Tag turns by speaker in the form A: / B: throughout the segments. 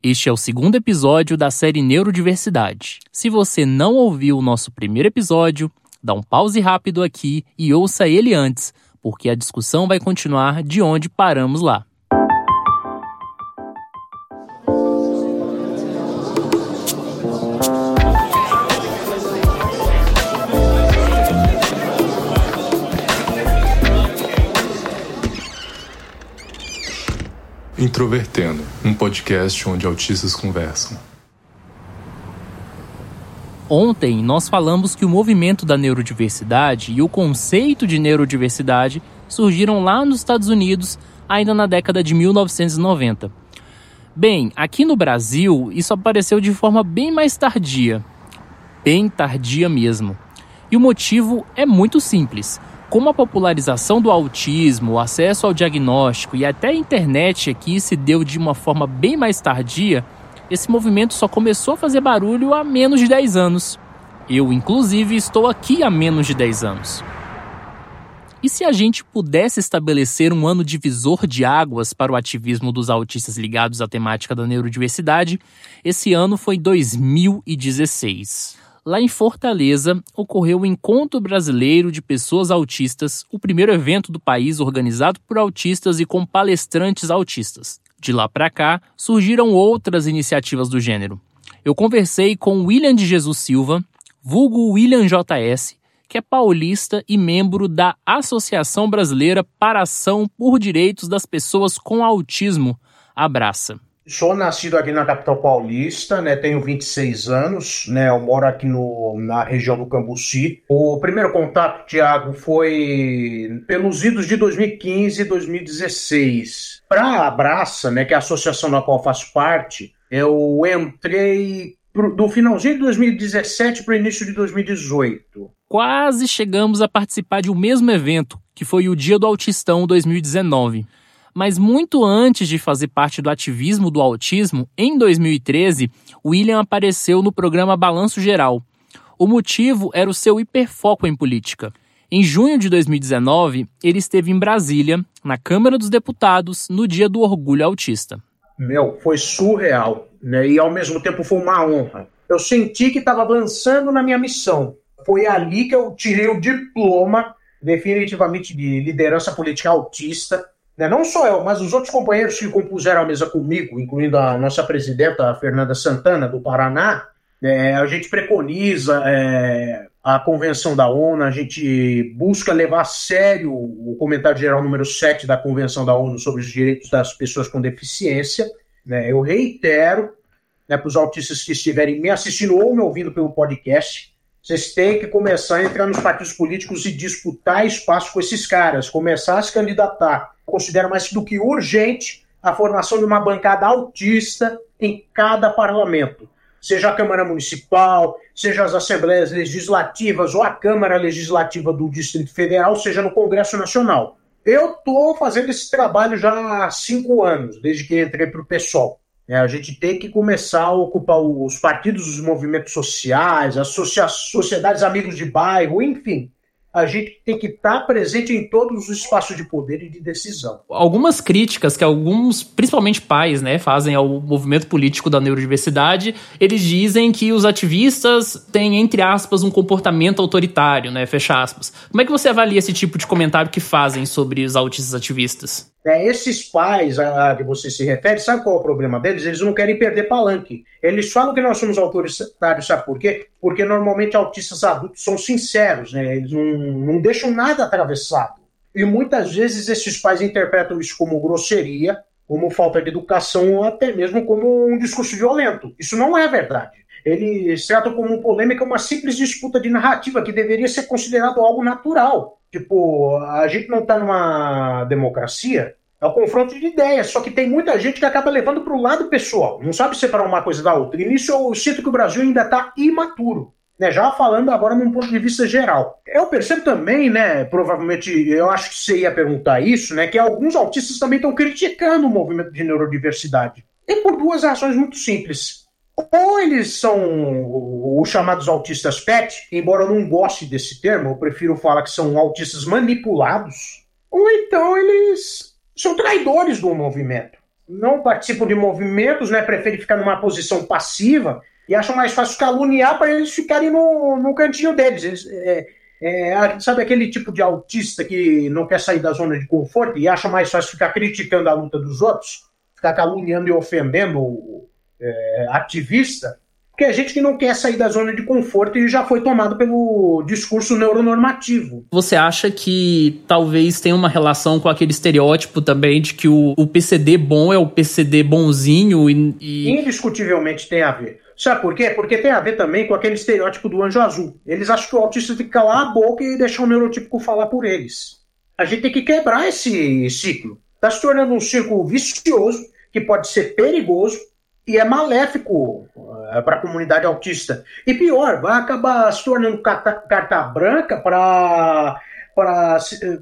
A: Este é o segundo episódio da série Neurodiversidade. Se você não ouviu o nosso primeiro episódio, dá um pause rápido aqui e ouça ele antes, porque a discussão vai continuar de onde paramos lá.
B: Introvertendo, um podcast onde autistas conversam.
A: Ontem nós falamos que o movimento da neurodiversidade e o conceito de neurodiversidade surgiram lá nos Estados Unidos ainda na década de 1990. Bem, aqui no Brasil isso apareceu de forma bem mais tardia. Bem tardia mesmo. E o motivo é muito simples. Como a popularização do autismo, o acesso ao diagnóstico e até a internet aqui se deu de uma forma bem mais tardia, esse movimento só começou a fazer barulho há menos de 10 anos. Eu, inclusive, estou aqui há menos de 10 anos. E se a gente pudesse estabelecer um ano divisor de águas para o ativismo dos autistas ligados à temática da neurodiversidade, esse ano foi 2016. Lá em Fortaleza, ocorreu o Encontro Brasileiro de Pessoas Autistas, o primeiro evento do país organizado por autistas e com palestrantes autistas. De lá para cá, surgiram outras iniciativas do gênero. Eu conversei com William de Jesus Silva, vulgo William JS, que é paulista e membro da Associação Brasileira para Ação por Direitos das Pessoas com Autismo, Abraça.
C: Sou nascido aqui na capital paulista, né? Tenho 26 anos, né? Eu moro aqui no, na região do Cambuci. O primeiro contato, Tiago, foi pelos idos de 2015 e 2016. Para a Abraça, né? Que é a associação da qual faço parte, eu entrei do finalzinho de 2017 para o início de 2018.
A: Quase chegamos a participar de um mesmo evento, que foi o Dia do Autistão 2019. Mas muito antes de fazer parte do ativismo do autismo, em 2013, William apareceu no programa Balanço Geral. O motivo era o seu hiperfoco em política. Em junho de 2019, ele esteve em Brasília, na Câmara dos Deputados, no Dia do Orgulho Autista.
C: Meu, foi surreal, né? E ao mesmo tempo foi uma honra. Eu senti que estava avançando na minha missão. Foi ali que eu tirei o diploma definitivamente de liderança política autista né? Não só eu, mas os outros companheiros que compuseram a mesa comigo, incluindo a nossa presidenta, a Fernanda Santana, do Paraná, é, a gente preconiza é, a Convenção da ONU, a gente busca levar a sério o comentário geral número 7 da Convenção da ONU sobre os direitos das pessoas com deficiência. Né? Eu reitero né, para os autistas que estiverem me assistindo ou me ouvindo pelo podcast, vocês têm que começar a entrar nos partidos políticos e disputar espaço com esses caras, começar a se candidatar considero mais do que urgente a formação de uma bancada autista em cada parlamento, seja a Câmara Municipal, seja as Assembleias Legislativas ou a Câmara Legislativa do Distrito Federal, seja no Congresso Nacional. Eu estou fazendo esse trabalho já há cinco anos, desde que entrei para o PSOL. É, a gente tem que começar a ocupar os partidos, os movimentos sociais, as sociedades amigos de bairro, enfim, a gente tem que estar presente em todos os espaços de poder e de decisão.
A: Algumas críticas que alguns, principalmente pais, né, fazem ao movimento político da neurodiversidade, eles dizem que os ativistas têm, entre aspas, um comportamento autoritário, né, fecha aspas. Como é que você avalia esse tipo de comentário que fazem sobre os autistas ativistas?
C: É, esses pais a, a que você se refere, sabe qual é o problema deles? Eles não querem perder palanque. Eles falam que nós somos autoritários, sabe por quê? Porque normalmente autistas adultos são sinceros, né? Eles não, não deixam nada atravessado. E muitas vezes esses pais interpretam isso como grosseria, como falta de educação, ou até mesmo como um discurso violento. Isso não é verdade. Eles tratam como polêmica uma simples disputa de narrativa que deveria ser considerado algo natural. Tipo, a gente não está numa democracia é o confronto de ideias, só que tem muita gente que acaba levando para o lado pessoal, não sabe separar uma coisa da outra. E nisso eu sinto que o Brasil ainda está imaturo. Né, já falando agora num ponto de vista geral. Eu percebo também, né, provavelmente, eu acho que você ia perguntar isso, né, que alguns autistas também estão criticando o movimento de neurodiversidade. E por duas razões muito simples. Ou eles são os chamados autistas PET, embora eu não goste desse termo, eu prefiro falar que são autistas manipulados, ou então eles são traidores do movimento. não participam de movimentos, né, preferem ficar numa posição passiva e acham mais fácil caluniar para eles ficarem no, no cantinho deles. Eles, é, é, sabe aquele tipo de autista que não quer sair da zona de conforto e acha mais fácil ficar criticando a luta dos outros, ficar caluniando e ofendendo o é, ativista? que é gente que não quer sair da zona de conforto e já foi tomado pelo discurso neuronormativo.
A: Você acha que talvez tenha uma relação com aquele estereótipo também de que o, o PCD bom é o PCD bonzinho e, e...
C: Indiscutivelmente tem a ver. Sabe por quê? Porque tem a ver também com aquele estereótipo do anjo azul. Eles acham que o autista tem que calar a boca e deixar o neurotípico falar por eles. A gente tem que quebrar esse ciclo. Está se tornando um círculo vicioso que pode ser perigoso e é maléfico uh, para a comunidade autista. E pior, vai acabar se tornando carta, carta branca para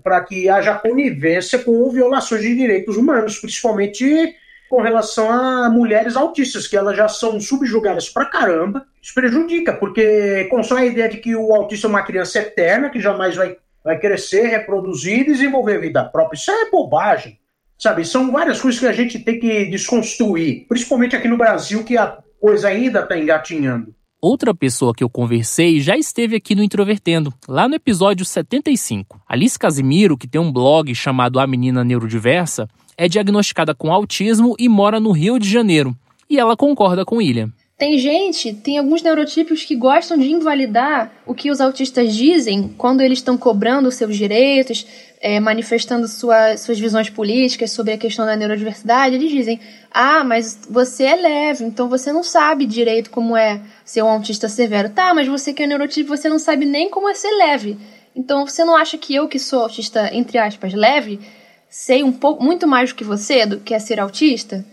C: para que haja conivência com violações de direitos humanos, principalmente com relação a mulheres autistas, que elas já são subjugadas pra caramba. Isso prejudica, porque constrói a ideia de que o autista é uma criança eterna, que jamais vai, vai crescer, reproduzir e desenvolver vida própria. Isso é bobagem. Sabe, são várias coisas que a gente tem que desconstruir, principalmente aqui no Brasil, que a coisa ainda está engatinhando.
A: Outra pessoa que eu conversei já esteve aqui no Introvertendo, lá no episódio 75. Alice Casimiro, que tem um blog chamado A Menina Neurodiversa, é diagnosticada com autismo e mora no Rio de Janeiro. E ela concorda com William.
D: Tem gente, tem alguns neurotipos que gostam de invalidar o que os autistas dizem quando eles estão cobrando seus direitos, é, manifestando sua, suas visões políticas sobre a questão da neurodiversidade. Eles dizem: ah, mas você é leve, então você não sabe direito como é ser um autista severo. Tá, mas você que é neurotipo, você não sabe nem como é ser leve. Então você não acha que eu, que sou autista, entre aspas, leve, sei um pouco muito mais do que você, do que é ser autista?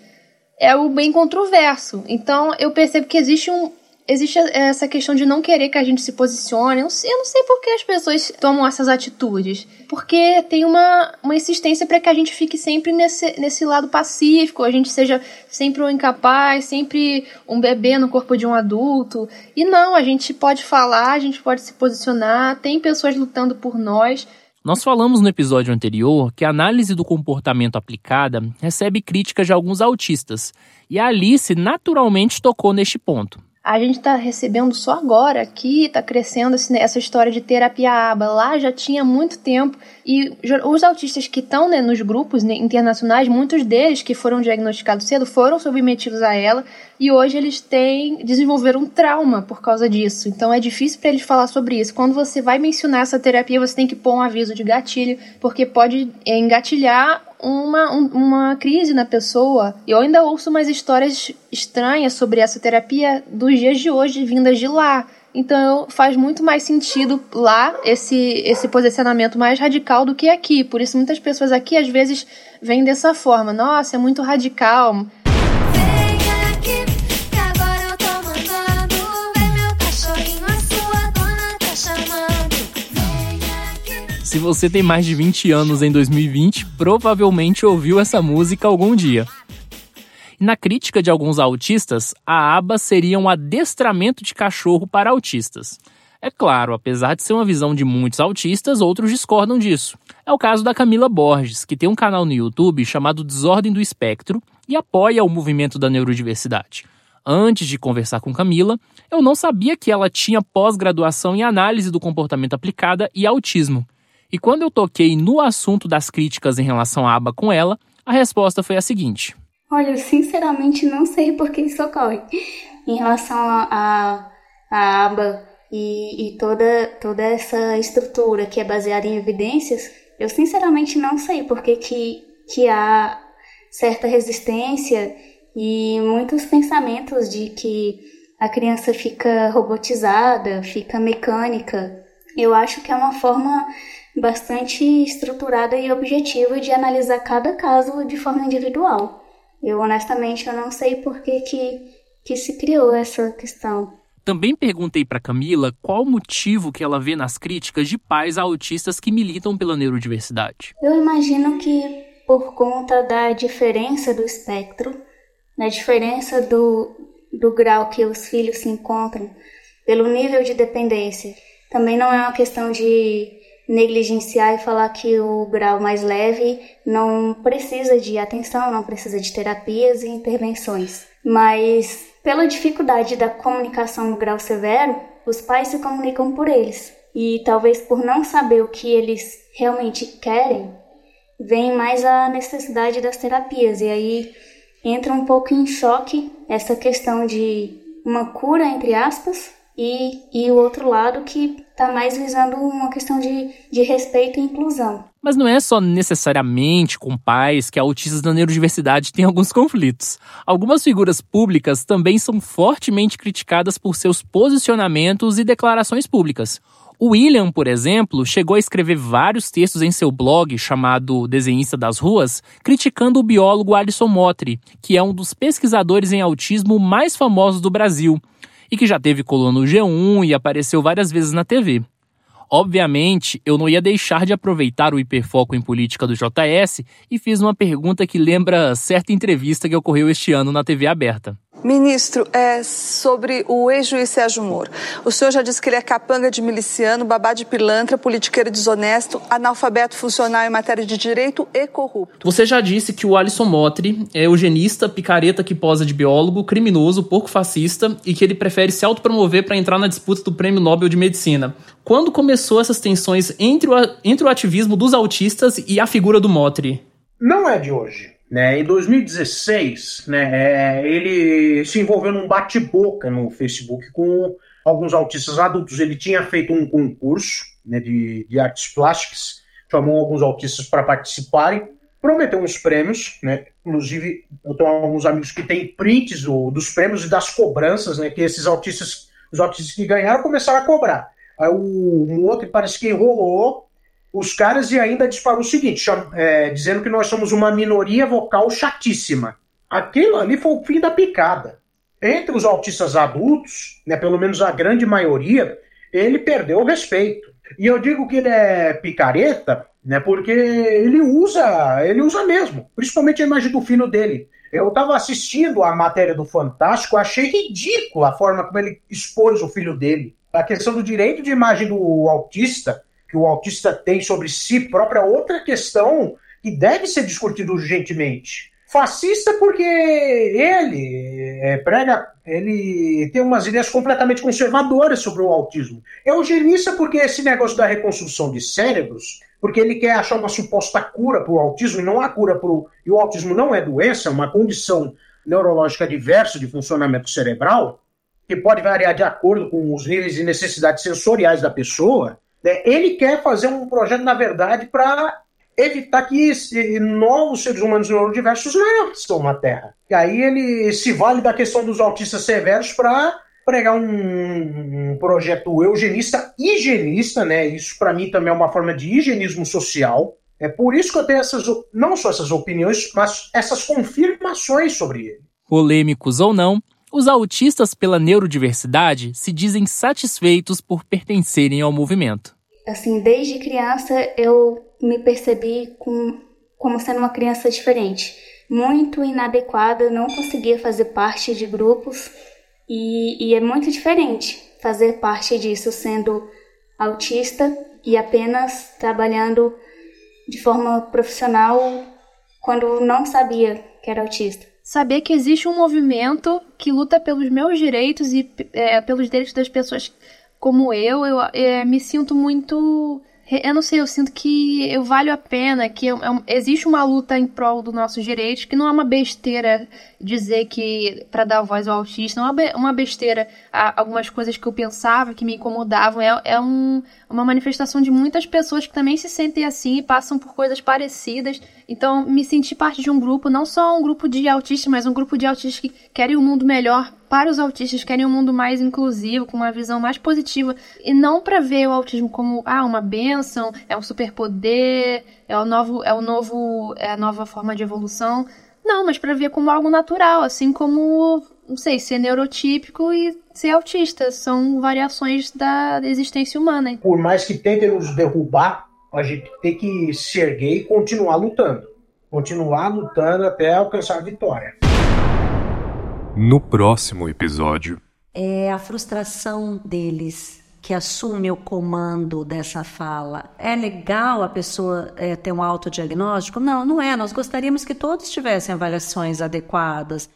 D: é o bem controverso. Então eu percebo que existe um existe essa questão de não querer que a gente se posicione. Eu não sei, eu não sei por que as pessoas tomam essas atitudes. Porque tem uma, uma insistência para que a gente fique sempre nesse, nesse lado pacífico, a gente seja sempre um incapaz, sempre um bebê no corpo de um adulto. E não, a gente pode falar, a gente pode se posicionar, tem pessoas lutando por nós.
A: Nós falamos no episódio anterior que a análise do comportamento aplicada recebe críticas de alguns autistas, e a Alice naturalmente tocou neste ponto
D: a gente está recebendo só agora aqui, está crescendo essa história de terapia aba. Lá já tinha muito tempo. E os autistas que estão né, nos grupos né, internacionais, muitos deles que foram diagnosticados cedo foram submetidos a ela e hoje eles têm desenvolveram um trauma por causa disso. Então é difícil para eles falar sobre isso. Quando você vai mencionar essa terapia, você tem que pôr um aviso de gatilho, porque pode é, engatilhar uma, um, uma crise na pessoa. Eu ainda ouço umas histórias estranhas sobre essa terapia dos dias de hoje, vindas de lá. Então faz muito mais sentido lá esse, esse posicionamento mais radical do que aqui. Por isso muitas pessoas aqui às vezes vêm dessa forma. Nossa, é muito radical.
A: Se você tem mais de 20 anos em 2020, provavelmente ouviu essa música algum dia. Na crítica de alguns autistas, a aba seria um adestramento de cachorro para autistas. É claro, apesar de ser uma visão de muitos autistas, outros discordam disso. É o caso da Camila Borges, que tem um canal no YouTube chamado Desordem do Espectro e apoia o movimento da neurodiversidade. Antes de conversar com Camila, eu não sabia que ela tinha pós-graduação em análise do comportamento aplicada e autismo. E quando eu toquei no assunto das críticas em relação à aba com ela, a resposta foi a seguinte:
E: Olha, eu sinceramente não sei por que isso ocorre. Em relação à aba e, e toda, toda essa estrutura que é baseada em evidências, eu sinceramente não sei por que, que, que há certa resistência e muitos pensamentos de que a criança fica robotizada, fica mecânica. Eu acho que é uma forma bastante estruturada e objetiva de analisar cada caso de forma individual. Eu honestamente eu não sei por que, que, que se criou essa questão.
A: Também perguntei para Camila qual o motivo que ela vê nas críticas de pais autistas que militam pela neurodiversidade.
E: Eu imagino que por conta da diferença do espectro, da diferença do, do grau que os filhos se encontram, pelo nível de dependência. Também não é uma questão de negligenciar e falar que o grau mais leve não precisa de atenção, não precisa de terapias e intervenções. Mas pela dificuldade da comunicação no grau severo, os pais se comunicam por eles. E talvez por não saber o que eles realmente querem, vem mais a necessidade das terapias. E aí entra um pouco em choque essa questão de uma cura, entre aspas, e, e o outro lado que está mais visando uma questão de, de respeito e inclusão.
A: Mas não é só necessariamente com pais que autistas da neurodiversidade têm alguns conflitos. Algumas figuras públicas também são fortemente criticadas por seus posicionamentos e declarações públicas. O William, por exemplo, chegou a escrever vários textos em seu blog chamado Desenhista das Ruas, criticando o biólogo Alison Motri, que é um dos pesquisadores em autismo mais famosos do Brasil e que já teve coluna no G1 e apareceu várias vezes na TV. Obviamente, eu não ia deixar de aproveitar o hiperfoco em política do JS e fiz uma pergunta que lembra certa entrevista que ocorreu este ano na TV aberta.
F: Ministro, é sobre o ex-juiz Sérgio Moro. O senhor já disse que ele é capanga de miliciano, babá de pilantra, politiqueiro desonesto, analfabeto funcional em matéria de direito e corrupto.
A: Você já disse que o Alisson Motri é eugenista, picareta que posa de biólogo, criminoso, porco fascista e que ele prefere se autopromover para entrar na disputa do Prêmio Nobel de Medicina. Quando começou essas tensões entre o, entre o ativismo dos autistas e a figura do Motri?
C: Não é de hoje. Né? Em 2016, né, é, ele se envolveu num bate-boca no Facebook com alguns autistas adultos. Ele tinha feito um concurso né, de, de artes plásticas, chamou alguns autistas para participarem, prometeu uns prêmios, né? Inclusive, eu tenho alguns amigos que têm prints do, dos prêmios e das cobranças, né? Que esses autistas, os autistas que ganharam, começaram a cobrar. Aí o, um outro parece que enrolou os caras e ainda disparou o seguinte, é, dizendo que nós somos uma minoria vocal chatíssima. Aquilo ali foi o fim da picada. Entre os autistas adultos, né, pelo menos a grande maioria, ele perdeu o respeito. E eu digo que ele é picareta, né, porque ele usa, ele usa mesmo, principalmente a imagem do filho dele. Eu estava assistindo a matéria do Fantástico, achei ridícula a forma como ele expôs o filho dele. A questão do direito de imagem do autista que o autista tem sobre si próprio é outra questão que deve ser discutida urgentemente. Fascista porque ele é, prega, ele tem umas ideias completamente conservadoras sobre o autismo. Eugenista porque esse negócio da reconstrução de cérebros, porque ele quer achar uma suposta cura para o autismo e não há cura para o. E o autismo não é doença, é uma condição neurológica diversa de funcionamento cerebral, que pode variar de acordo com os níveis de necessidades sensoriais da pessoa. Né? Ele quer fazer um projeto, na verdade, para evitar que novos seres humanos neurodiversos nasçam na Terra. E aí ele se vale da questão dos autistas severos para pregar um, um, projeto eugenista, higienista, né? Isso para mim também é uma forma de higienismo social. É por isso que eu tenho essas, não só essas opiniões, mas essas confirmações sobre ele.
A: Polêmicos ou não, os autistas pela neurodiversidade se dizem satisfeitos por pertencerem ao movimento.
E: Assim, desde criança eu me percebi com, como sendo uma criança diferente, muito inadequada, não conseguia fazer parte de grupos e, e é muito diferente fazer parte disso sendo autista e apenas trabalhando de forma profissional quando não sabia que era autista
D: saber que existe um movimento que luta pelos meus direitos e é, pelos direitos das pessoas como eu, eu é, me sinto muito eu não sei, eu sinto que eu valho a pena, que eu, eu, existe uma luta em prol dos nossos direitos, que não é uma besteira dizer que para dar voz ao autista, não é uma besteira algumas coisas que eu pensava que me incomodavam, é, é um, uma manifestação de muitas pessoas que também se sentem assim e passam por coisas parecidas. Então, me senti parte de um grupo, não só um grupo de autistas, mas um grupo de autistas que querem um mundo melhor para os autistas, querem um mundo mais inclusivo, com uma visão mais positiva, e não para ver o autismo como ah, uma benção, é um superpoder, é o novo, é o novo, é a nova forma de evolução. Não, mas para ver como algo natural, assim como, não sei, ser neurotípico e ser autista. São variações da existência humana.
C: Por mais que tentem nos derrubar, a gente tem que se erguer e continuar lutando. Continuar lutando até alcançar a vitória.
B: No próximo episódio.
G: É a frustração deles que assume o comando dessa fala. É legal a pessoa é, ter um autodiagnóstico? Não, não é. Nós gostaríamos que todos tivessem avaliações adequadas.